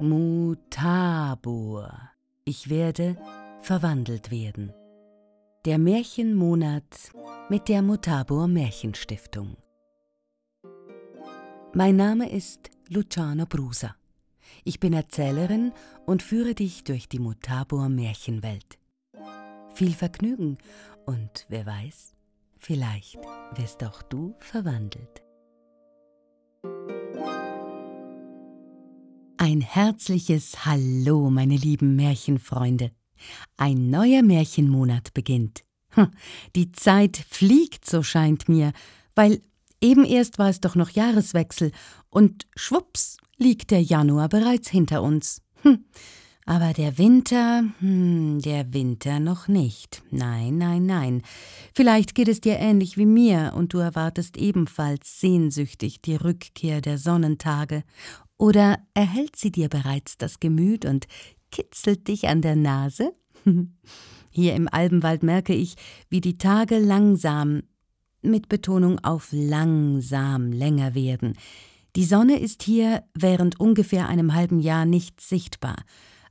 Mutabor. Ich werde verwandelt werden. Der Märchenmonat mit der Mutabor Märchenstiftung. Mein Name ist Luciano Brusa. Ich bin Erzählerin und führe dich durch die Mutabor Märchenwelt. Viel Vergnügen und wer weiß, vielleicht wirst auch du verwandelt. Ein herzliches Hallo, meine lieben Märchenfreunde. Ein neuer Märchenmonat beginnt. Hm, die Zeit fliegt, so scheint mir, weil eben erst war es doch noch Jahreswechsel und schwupps liegt der Januar bereits hinter uns. Hm, aber der Winter, hm, der Winter noch nicht. Nein, nein, nein. Vielleicht geht es dir ähnlich wie mir und du erwartest ebenfalls sehnsüchtig die Rückkehr der Sonnentage oder erhält sie dir bereits das Gemüt und kitzelt dich an der Nase? Hier im Albenwald merke ich, wie die Tage langsam, mit Betonung auf langsam länger werden. Die Sonne ist hier während ungefähr einem halben Jahr nicht sichtbar.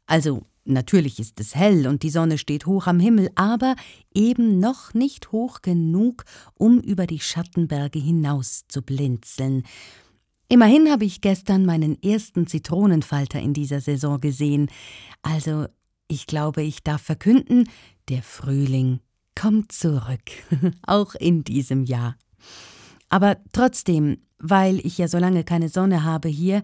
Also natürlich ist es hell und die Sonne steht hoch am Himmel, aber eben noch nicht hoch genug, um über die Schattenberge hinaus zu blinzeln. Immerhin habe ich gestern meinen ersten Zitronenfalter in dieser Saison gesehen. Also, ich glaube, ich darf verkünden, der Frühling kommt zurück, auch in diesem Jahr. Aber trotzdem, weil ich ja so lange keine Sonne habe hier,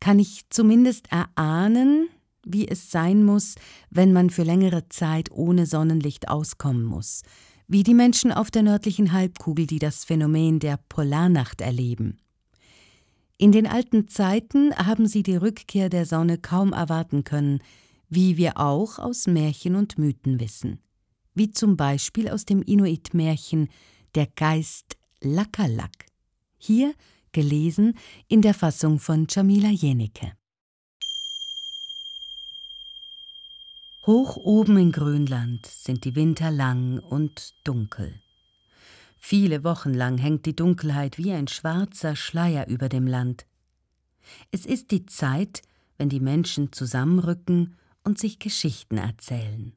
kann ich zumindest erahnen, wie es sein muss, wenn man für längere Zeit ohne Sonnenlicht auskommen muss, wie die Menschen auf der nördlichen Halbkugel, die das Phänomen der Polarnacht erleben. In den alten Zeiten haben sie die Rückkehr der Sonne kaum erwarten können, wie wir auch aus Märchen und Mythen wissen, wie zum Beispiel aus dem Inuit-Märchen Der Geist Lakalak, hier gelesen in der Fassung von Jamila Jenike. Hoch oben in Grönland sind die Winter lang und dunkel. Viele Wochen lang hängt die Dunkelheit wie ein schwarzer Schleier über dem Land. Es ist die Zeit, wenn die Menschen zusammenrücken und sich Geschichten erzählen.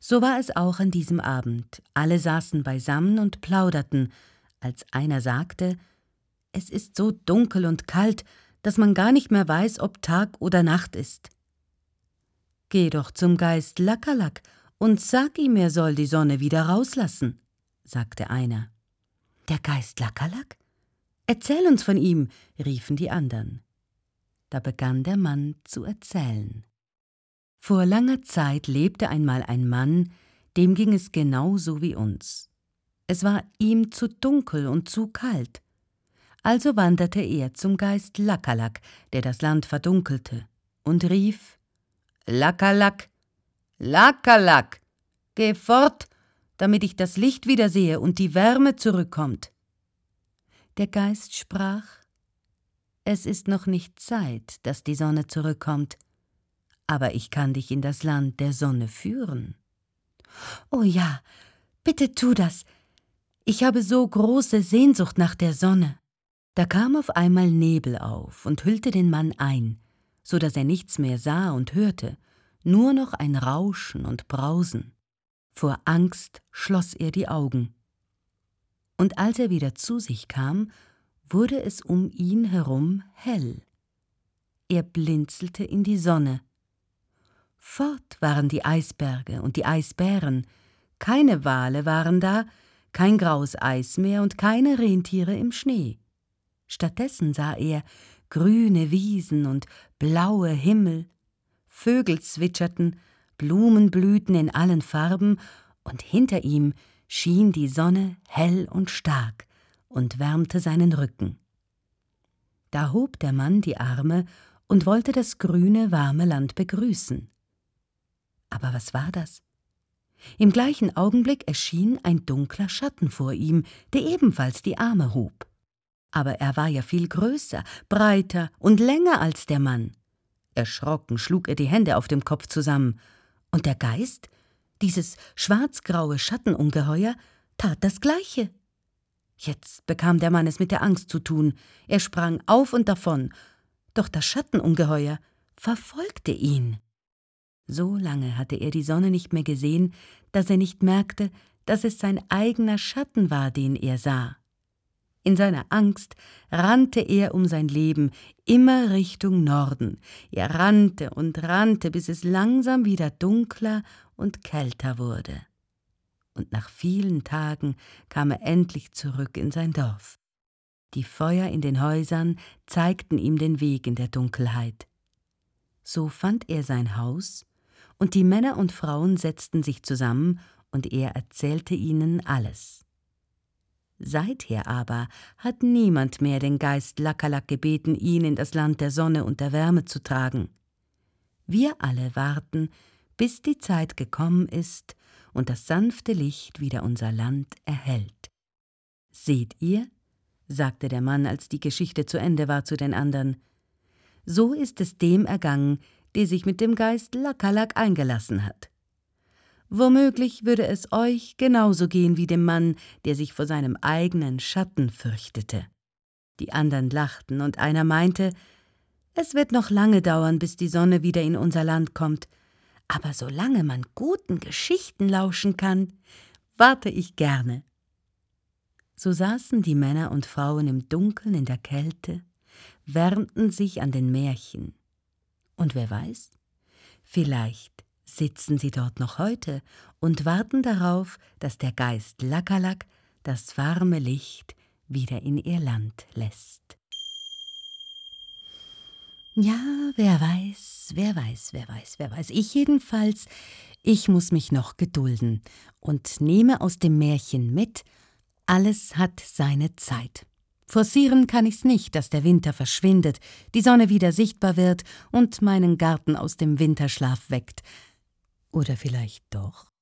So war es auch an diesem Abend. Alle saßen beisammen und plauderten, als einer sagte, es ist so dunkel und kalt, dass man gar nicht mehr weiß, ob Tag oder Nacht ist. Geh doch zum Geist Lackerlack und sag ihm, er soll die Sonne wieder rauslassen sagte einer. Der Geist Lackerlack? Erzähl uns von ihm, riefen die anderen. Da begann der Mann zu erzählen. Vor langer Zeit lebte einmal ein Mann, dem ging es genauso wie uns. Es war ihm zu dunkel und zu kalt. Also wanderte er zum Geist Lackerlack, der das Land verdunkelte, und rief Lackerlack, Lackerlack, geh fort damit ich das Licht wiedersehe und die Wärme zurückkommt. Der Geist sprach Es ist noch nicht Zeit, dass die Sonne zurückkommt, aber ich kann dich in das Land der Sonne führen. Oh ja, bitte tu das. Ich habe so große Sehnsucht nach der Sonne. Da kam auf einmal Nebel auf und hüllte den Mann ein, so dass er nichts mehr sah und hörte, nur noch ein Rauschen und Brausen. Vor Angst schloss er die Augen. Und als er wieder zu sich kam, wurde es um ihn herum hell. Er blinzelte in die Sonne. Fort waren die Eisberge und die Eisbären, keine Wale waren da, kein graues Eis mehr und keine Rentiere im Schnee. Stattdessen sah er grüne Wiesen und blaue Himmel, Vögel zwitscherten Blumen blühten in allen Farben, und hinter ihm schien die Sonne hell und stark und wärmte seinen Rücken. Da hob der Mann die Arme und wollte das grüne, warme Land begrüßen. Aber was war das? Im gleichen Augenblick erschien ein dunkler Schatten vor ihm, der ebenfalls die Arme hob. Aber er war ja viel größer, breiter und länger als der Mann. Erschrocken schlug er die Hände auf dem Kopf zusammen und der Geist, dieses schwarzgraue Schattenungeheuer, tat das Gleiche. Jetzt bekam der Mann es mit der Angst zu tun. Er sprang auf und davon. Doch das Schattenungeheuer verfolgte ihn. So lange hatte er die Sonne nicht mehr gesehen, dass er nicht merkte, dass es sein eigener Schatten war, den er sah. In seiner Angst rannte er um sein Leben immer Richtung Norden. Er rannte und rannte, bis es langsam wieder dunkler und kälter wurde. Und nach vielen Tagen kam er endlich zurück in sein Dorf. Die Feuer in den Häusern zeigten ihm den Weg in der Dunkelheit. So fand er sein Haus, und die Männer und Frauen setzten sich zusammen, und er erzählte ihnen alles. Seither aber hat niemand mehr den Geist Lakalak gebeten, ihn in das Land der Sonne und der Wärme zu tragen. Wir alle warten, bis die Zeit gekommen ist und das sanfte Licht wieder unser Land erhellt. Seht ihr, sagte der Mann, als die Geschichte zu Ende war zu den anderen, so ist es dem ergangen, der sich mit dem Geist Lakalak eingelassen hat. Womöglich würde es euch genauso gehen wie dem Mann, der sich vor seinem eigenen Schatten fürchtete. Die anderen lachten, und einer meinte, es wird noch lange dauern, bis die Sonne wieder in unser Land kommt, aber solange man guten Geschichten lauschen kann, warte ich gerne. So saßen die Männer und Frauen im Dunkeln in der Kälte, wärmten sich an den Märchen. Und wer weiß, vielleicht sitzen sie dort noch heute und warten darauf, dass der Geist Lakalak das warme Licht wieder in ihr Land lässt. Ja, wer weiß, wer weiß, wer weiß, wer weiß. Ich jedenfalls, ich muss mich noch gedulden und nehme aus dem Märchen mit, alles hat seine Zeit. Forcieren kann ich's nicht, dass der Winter verschwindet, die Sonne wieder sichtbar wird und meinen Garten aus dem Winterschlaf weckt. Oder vielleicht doch?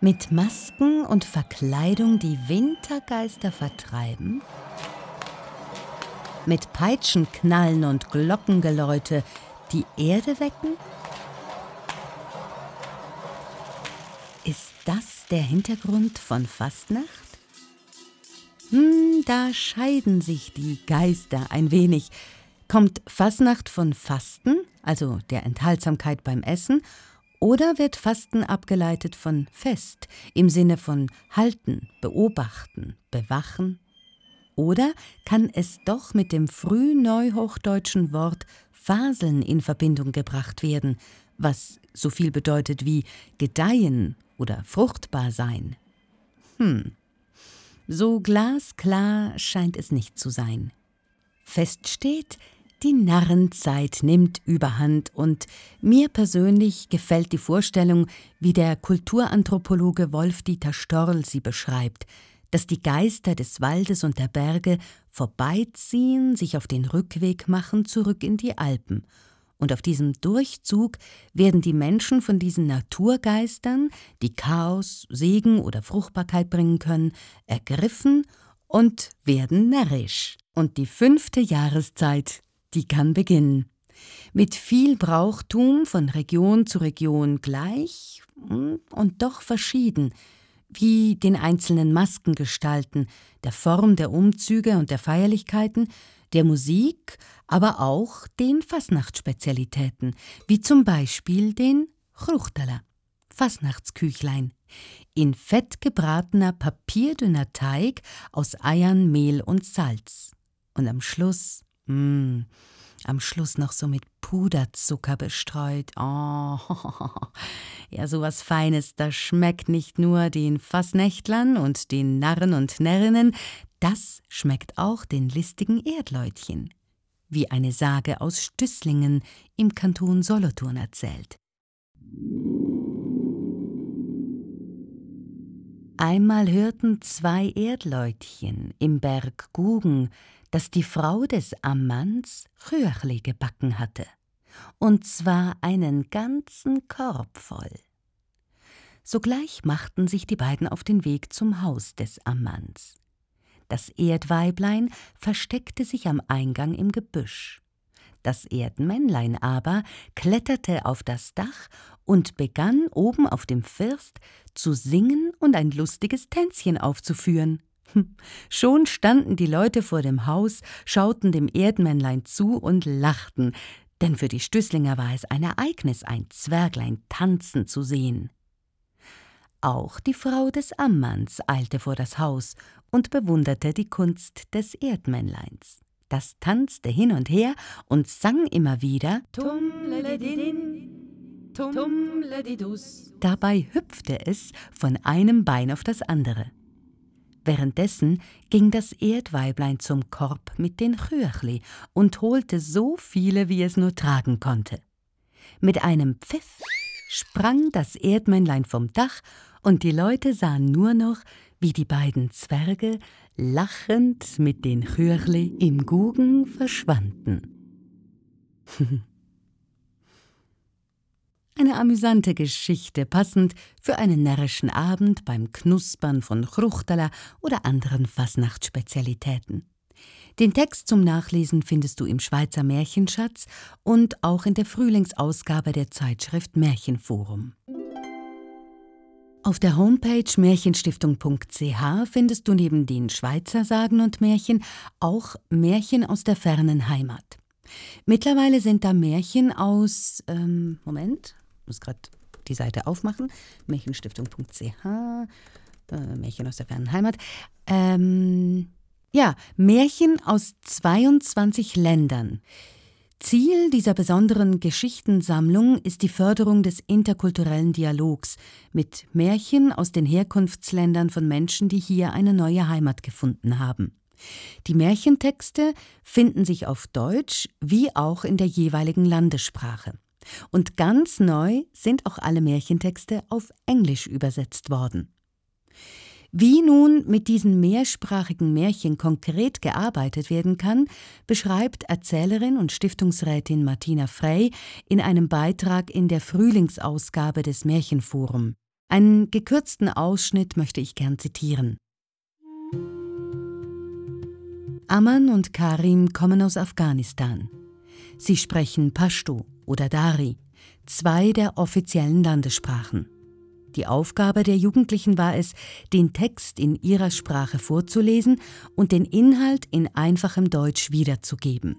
Mit Masken und Verkleidung die Wintergeister vertreiben? Mit Peitschenknallen und Glockengeläute die Erde wecken? Ist das der Hintergrund von Fastnacht? Hm, da scheiden sich die Geister ein wenig. Kommt Fasnacht von Fasten, also der Enthaltsamkeit beim Essen, oder wird Fasten abgeleitet von Fest im Sinne von halten, beobachten, bewachen? Oder kann es doch mit dem frühneuhochdeutschen Wort Faseln in Verbindung gebracht werden, was so viel bedeutet wie gedeihen oder fruchtbar sein? Hm, so glasklar scheint es nicht zu sein. Fest steht, die Narrenzeit nimmt überhand und mir persönlich gefällt die Vorstellung, wie der Kulturanthropologe Wolf-Dieter Storl sie beschreibt, dass die Geister des Waldes und der Berge vorbeiziehen, sich auf den Rückweg machen zurück in die Alpen. Und auf diesem Durchzug werden die Menschen von diesen Naturgeistern, die Chaos, Segen oder Fruchtbarkeit bringen können, ergriffen und werden närrisch. Und die fünfte Jahreszeit die kann beginnen. Mit viel Brauchtum von Region zu Region gleich und doch verschieden, wie den einzelnen Maskengestalten, der Form der Umzüge und der Feierlichkeiten, der Musik, aber auch den Fasnachtsspezialitäten, wie zum Beispiel den Chruchtala, Fasnachtsküchlein, in fett gebratener papierdünner Teig aus Eiern, Mehl und Salz. Und am Schluss Mmh, am Schluss noch so mit Puderzucker bestreut. Oh, ja, sowas Feines, das schmeckt nicht nur den Fassnächtlern und den Narren und Närrinnen, das schmeckt auch den listigen Erdleutchen, wie eine Sage aus Stüsslingen im Kanton Solothurn erzählt. Einmal hörten zwei Erdleutchen im Berg Gugen, dass die Frau des Ammanns Röhrli gebacken hatte, und zwar einen ganzen Korb voll. Sogleich machten sich die beiden auf den Weg zum Haus des Ammanns. Das Erdweiblein versteckte sich am Eingang im Gebüsch. Das Erdmännlein aber kletterte auf das Dach und begann oben auf dem First zu singen und ein lustiges Tänzchen aufzuführen. Schon standen die Leute vor dem Haus, schauten dem Erdmännlein zu und lachten, denn für die Stüßlinger war es ein Ereignis, ein Zwerglein tanzen zu sehen. Auch die Frau des Ammanns eilte vor das Haus und bewunderte die Kunst des Erdmännleins. Das tanzte hin und her und sang immer wieder Tum Tum Dabei hüpfte es von einem Bein auf das andere. Währenddessen ging das Erdweiblein zum Korb mit den Chürchli und holte so viele, wie es nur tragen konnte. Mit einem Pfiff sprang das Erdmännlein vom Dach und die Leute sahen nur noch, wie die beiden Zwerge lachend mit den Chürchli im Gugen verschwanden. Eine amüsante Geschichte, passend für einen närrischen Abend beim Knuspern von Chruchtala oder anderen Fasnachtsspezialitäten. Den Text zum Nachlesen findest du im Schweizer Märchenschatz und auch in der Frühlingsausgabe der Zeitschrift Märchenforum. Auf der Homepage märchenstiftung.ch findest du neben den Schweizer Sagen und Märchen auch Märchen aus der fernen Heimat. Mittlerweile sind da Märchen aus, ähm, Moment, muss gerade die Seite aufmachen, märchenstiftung.ch, äh, Märchen aus der fernen Heimat. Ähm, ja, Märchen aus 22 Ländern. Ziel dieser besonderen Geschichtensammlung ist die Förderung des interkulturellen Dialogs mit Märchen aus den Herkunftsländern von Menschen, die hier eine neue Heimat gefunden haben. Die Märchentexte finden sich auf Deutsch wie auch in der jeweiligen Landessprache. Und ganz neu sind auch alle Märchentexte auf Englisch übersetzt worden. Wie nun mit diesen mehrsprachigen Märchen konkret gearbeitet werden kann, beschreibt Erzählerin und Stiftungsrätin Martina Frey in einem Beitrag in der Frühlingsausgabe des Märchenforum. Einen gekürzten Ausschnitt möchte ich gern zitieren. Aman und Karim kommen aus Afghanistan. Sie sprechen Pashto oder Dari, zwei der offiziellen Landessprachen. Die Aufgabe der Jugendlichen war es, den Text in ihrer Sprache vorzulesen und den Inhalt in einfachem Deutsch wiederzugeben.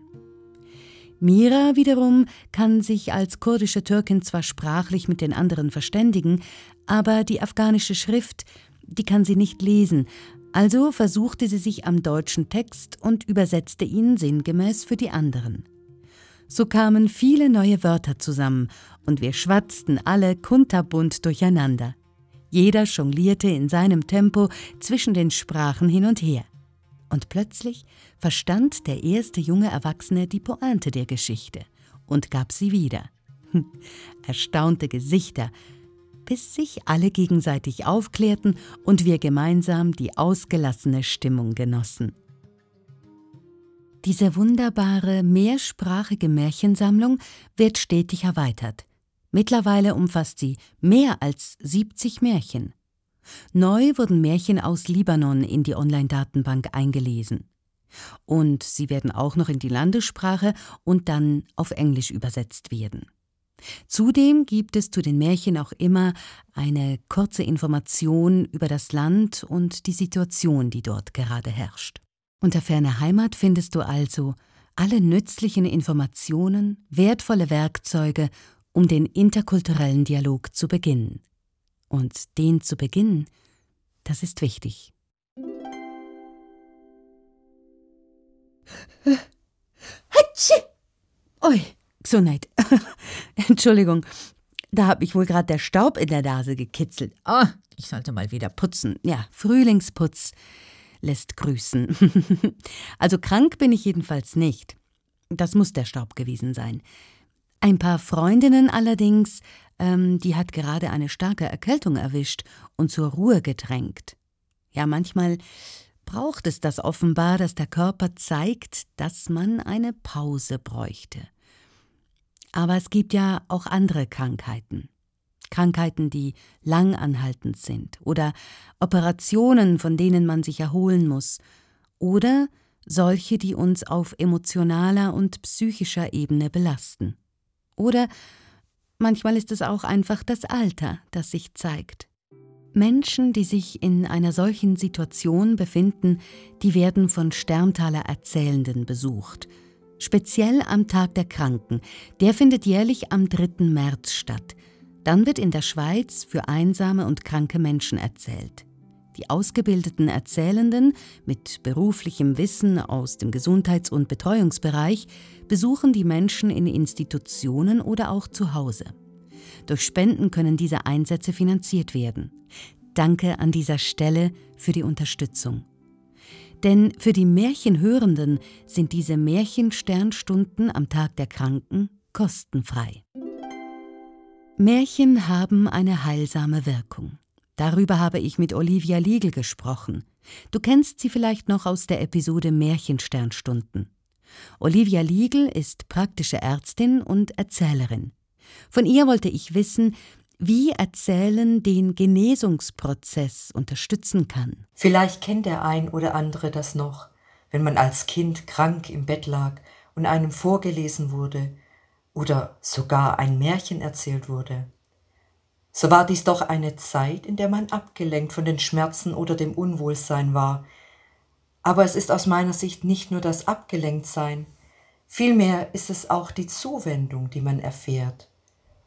Mira wiederum kann sich als kurdische Türkin zwar sprachlich mit den anderen verständigen, aber die afghanische Schrift, die kann sie nicht lesen, also versuchte sie sich am deutschen Text und übersetzte ihn sinngemäß für die anderen. So kamen viele neue Wörter zusammen und wir schwatzten alle kunterbunt durcheinander. Jeder jonglierte in seinem Tempo zwischen den Sprachen hin und her. Und plötzlich verstand der erste junge Erwachsene die Pointe der Geschichte und gab sie wieder. Erstaunte Gesichter, bis sich alle gegenseitig aufklärten und wir gemeinsam die ausgelassene Stimmung genossen. Diese wunderbare mehrsprachige Märchensammlung wird stetig erweitert. Mittlerweile umfasst sie mehr als 70 Märchen. Neu wurden Märchen aus Libanon in die Online-Datenbank eingelesen. Und sie werden auch noch in die Landessprache und dann auf Englisch übersetzt werden. Zudem gibt es zu den Märchen auch immer eine kurze Information über das Land und die Situation, die dort gerade herrscht. Unter Ferne Heimat findest du also alle nützlichen Informationen, wertvolle Werkzeuge, um den interkulturellen Dialog zu beginnen. Und den zu beginnen, das ist wichtig. Ui, Gesundheit. Entschuldigung, da hat mich wohl gerade der Staub in der Nase gekitzelt. Oh, ich sollte mal wieder putzen. Ja, Frühlingsputz lässt grüßen. also krank bin ich jedenfalls nicht. Das muss der Staub gewesen sein. Ein paar Freundinnen allerdings, ähm, die hat gerade eine starke Erkältung erwischt und zur Ruhe gedrängt. Ja, manchmal braucht es das offenbar, dass der Körper zeigt, dass man eine Pause bräuchte. Aber es gibt ja auch andere Krankheiten. Krankheiten, die lang anhaltend sind, oder Operationen, von denen man sich erholen muss, oder solche, die uns auf emotionaler und psychischer Ebene belasten. Oder manchmal ist es auch einfach das Alter, das sich zeigt. Menschen, die sich in einer solchen Situation befinden, die werden von Sterntaler Erzählenden besucht. Speziell am Tag der Kranken. Der findet jährlich am 3. März statt. Dann wird in der Schweiz für einsame und kranke Menschen erzählt. Die ausgebildeten Erzählenden mit beruflichem Wissen aus dem Gesundheits- und Betreuungsbereich besuchen die Menschen in Institutionen oder auch zu Hause. Durch Spenden können diese Einsätze finanziert werden. Danke an dieser Stelle für die Unterstützung. Denn für die Märchenhörenden sind diese Märchensternstunden am Tag der Kranken kostenfrei. Märchen haben eine heilsame Wirkung. Darüber habe ich mit Olivia Liegel gesprochen. Du kennst sie vielleicht noch aus der Episode Märchensternstunden. Olivia Liegel ist praktische Ärztin und Erzählerin. Von ihr wollte ich wissen, wie Erzählen den Genesungsprozess unterstützen kann. Vielleicht kennt der ein oder andere das noch, wenn man als Kind krank im Bett lag und einem vorgelesen wurde oder sogar ein Märchen erzählt wurde. So war dies doch eine Zeit, in der man abgelenkt von den Schmerzen oder dem Unwohlsein war. Aber es ist aus meiner Sicht nicht nur das Abgelenktsein, vielmehr ist es auch die Zuwendung, die man erfährt.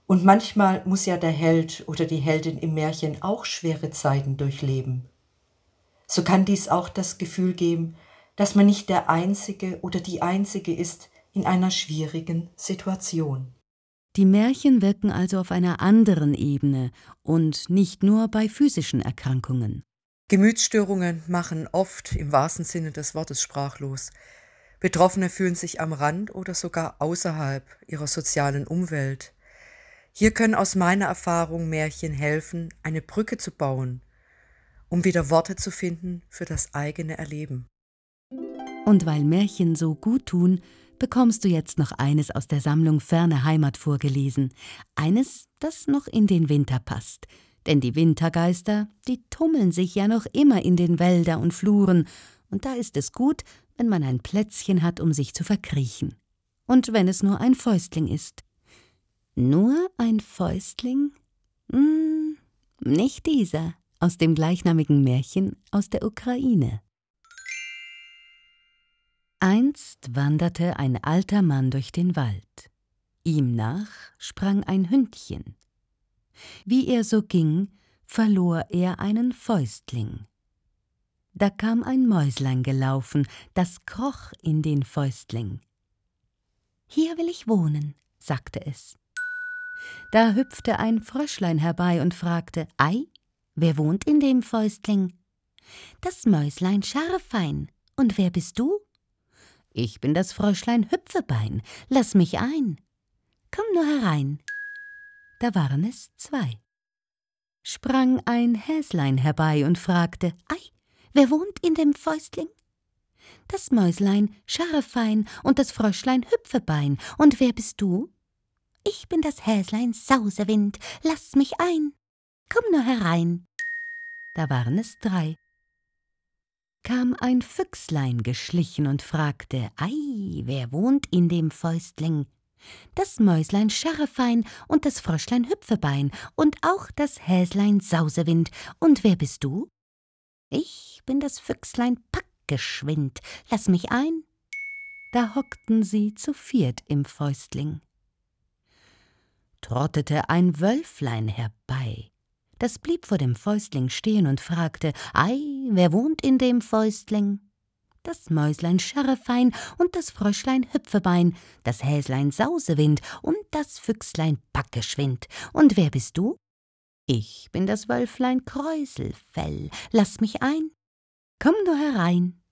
Und manchmal muss ja der Held oder die Heldin im Märchen auch schwere Zeiten durchleben. So kann dies auch das Gefühl geben, dass man nicht der Einzige oder die Einzige ist in einer schwierigen Situation. Die Märchen wirken also auf einer anderen Ebene und nicht nur bei physischen Erkrankungen. Gemütsstörungen machen oft im wahrsten Sinne des Wortes sprachlos. Betroffene fühlen sich am Rand oder sogar außerhalb ihrer sozialen Umwelt. Hier können aus meiner Erfahrung Märchen helfen, eine Brücke zu bauen, um wieder Worte zu finden für das eigene Erleben. Und weil Märchen so gut tun, bekommst du jetzt noch eines aus der Sammlung Ferne Heimat vorgelesen. Eines, das noch in den Winter passt. Denn die Wintergeister, die tummeln sich ja noch immer in den Wälder und Fluren, und da ist es gut, wenn man ein Plätzchen hat, um sich zu verkriechen. Und wenn es nur ein Fäustling ist. Nur ein Fäustling? Hm, nicht dieser aus dem gleichnamigen Märchen aus der Ukraine. Einst wanderte ein alter Mann durch den Wald. Ihm nach sprang ein Hündchen. Wie er so ging, verlor er einen Fäustling. Da kam ein Mäuslein gelaufen, das kroch in den Fäustling. Hier will ich wohnen, sagte es. Da hüpfte ein Fröschlein herbei und fragte, Ei, wer wohnt in dem Fäustling? Das Mäuslein Scharfein. Und wer bist du? Ich bin das Fröschlein Hüpfebein. Lass mich ein. Komm nur herein. Da waren es zwei. Sprang ein Häslein herbei und fragte, Ei, wer wohnt in dem Fäustling? Das Mäuslein Scharfein und das Fröschlein Hüpfebein. Und wer bist du? Ich bin das Häslein Sausewind, lass mich ein. Komm nur herein. Da waren es drei. Kam ein Füchslein geschlichen und fragte, Ei, wer wohnt in dem Fäustling? Das Mäuslein Scharrefein und das Fröschlein Hüpfebein und auch das Häslein Sausewind. Und wer bist du? Ich bin das Füchslein Packgeschwind, lass mich ein. Da hockten sie zu viert im Fäustling trottete ein Wölflein herbei. Das blieb vor dem Fäustling stehen und fragte, Ei, wer wohnt in dem Fäustling? Das Mäuslein Scharrefein und das Fröschlein Hüpfebein, das Häslein Sausewind und das Füchslein Backeschwind. Und wer bist du? Ich bin das Wölflein Kräuselfell, lass mich ein. Komm nur herein.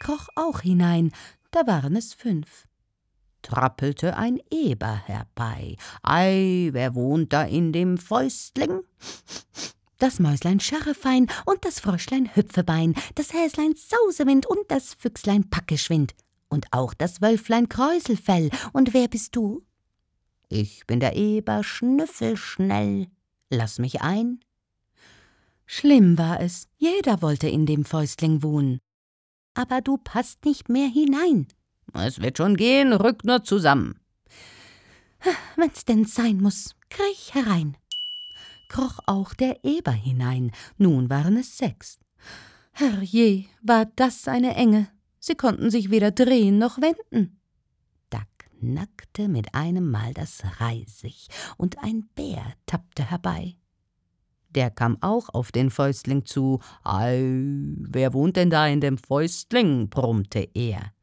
Kroch auch hinein, da waren es fünf trappelte ein Eber herbei. Ei, wer wohnt da in dem Fäustling? Das Mäuslein Scharrefein und das Fröschlein Hüpfebein, das Häslein Sausewind und das Füchslein Packeschwind und auch das Wölflein Kräuselfell. Und wer bist du? Ich bin der Eber Schnüffelschnell. Lass mich ein. Schlimm war es, jeder wollte in dem Fäustling wohnen. Aber du passt nicht mehr hinein, es wird schon gehen, rück nur zusammen. Wenn's denn sein muss, kriech herein. kroch auch der Eber hinein, nun waren es sechs. Herrje, war das eine Enge, sie konnten sich weder drehen noch wenden. Da knackte mit einem Mal das Reisig, und ein Bär tappte herbei. Der kam auch auf den Fäustling zu. Ei, wer wohnt denn da in dem Fäustling? brummte er.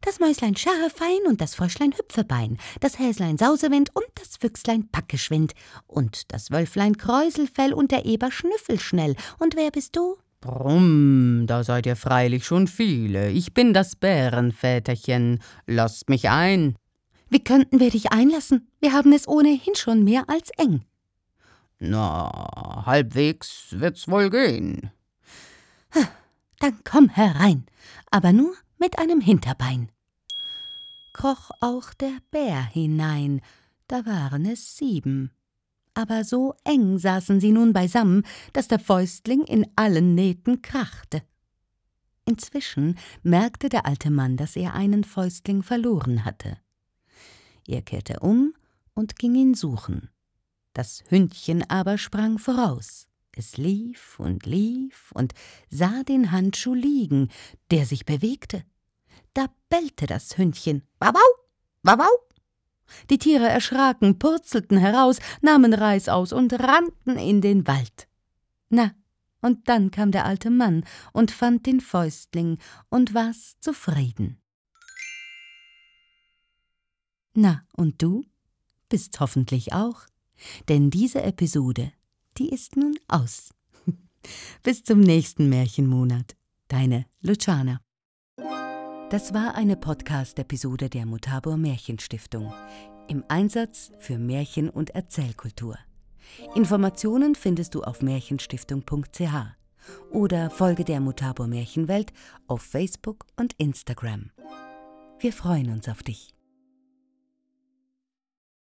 Das Mäuslein Scharrefein und das Fröschlein Hüpfebein, das Häslein Sausewind und das Füchslein Packeschwind und das Wölflein Kräuselfell und der Eber Schnüffelschnell. Und wer bist du? Brumm, da seid ihr freilich schon viele. Ich bin das Bärenväterchen. Lasst mich ein. Wie könnten wir dich einlassen? Wir haben es ohnehin schon mehr als eng. Na, halbwegs wird's wohl gehen. Dann komm herein, aber nur mit einem Hinterbein. Kroch auch der Bär hinein, da waren es sieben. Aber so eng saßen sie nun beisammen, dass der Fäustling in allen Nähten krachte. Inzwischen merkte der alte Mann, dass er einen Fäustling verloren hatte. Er kehrte um und ging ihn suchen. Das Hündchen aber sprang voraus. Es lief und lief und sah den Handschuh liegen, der sich bewegte. Da bellte das Hündchen. Wawau, wawau. Die Tiere erschraken, purzelten heraus, nahmen Reis aus und rannten in den Wald. Na, und dann kam der alte Mann und fand den Fäustling und war's zufrieden. Na, und du? Bist hoffentlich auch? Denn diese Episode, die ist nun aus. Bis zum nächsten Märchenmonat. Deine Luciana. Das war eine Podcast-Episode der Mutabor Märchenstiftung im Einsatz für Märchen- und Erzählkultur. Informationen findest du auf märchenstiftung.ch oder folge der Mutabor Märchenwelt auf Facebook und Instagram. Wir freuen uns auf dich.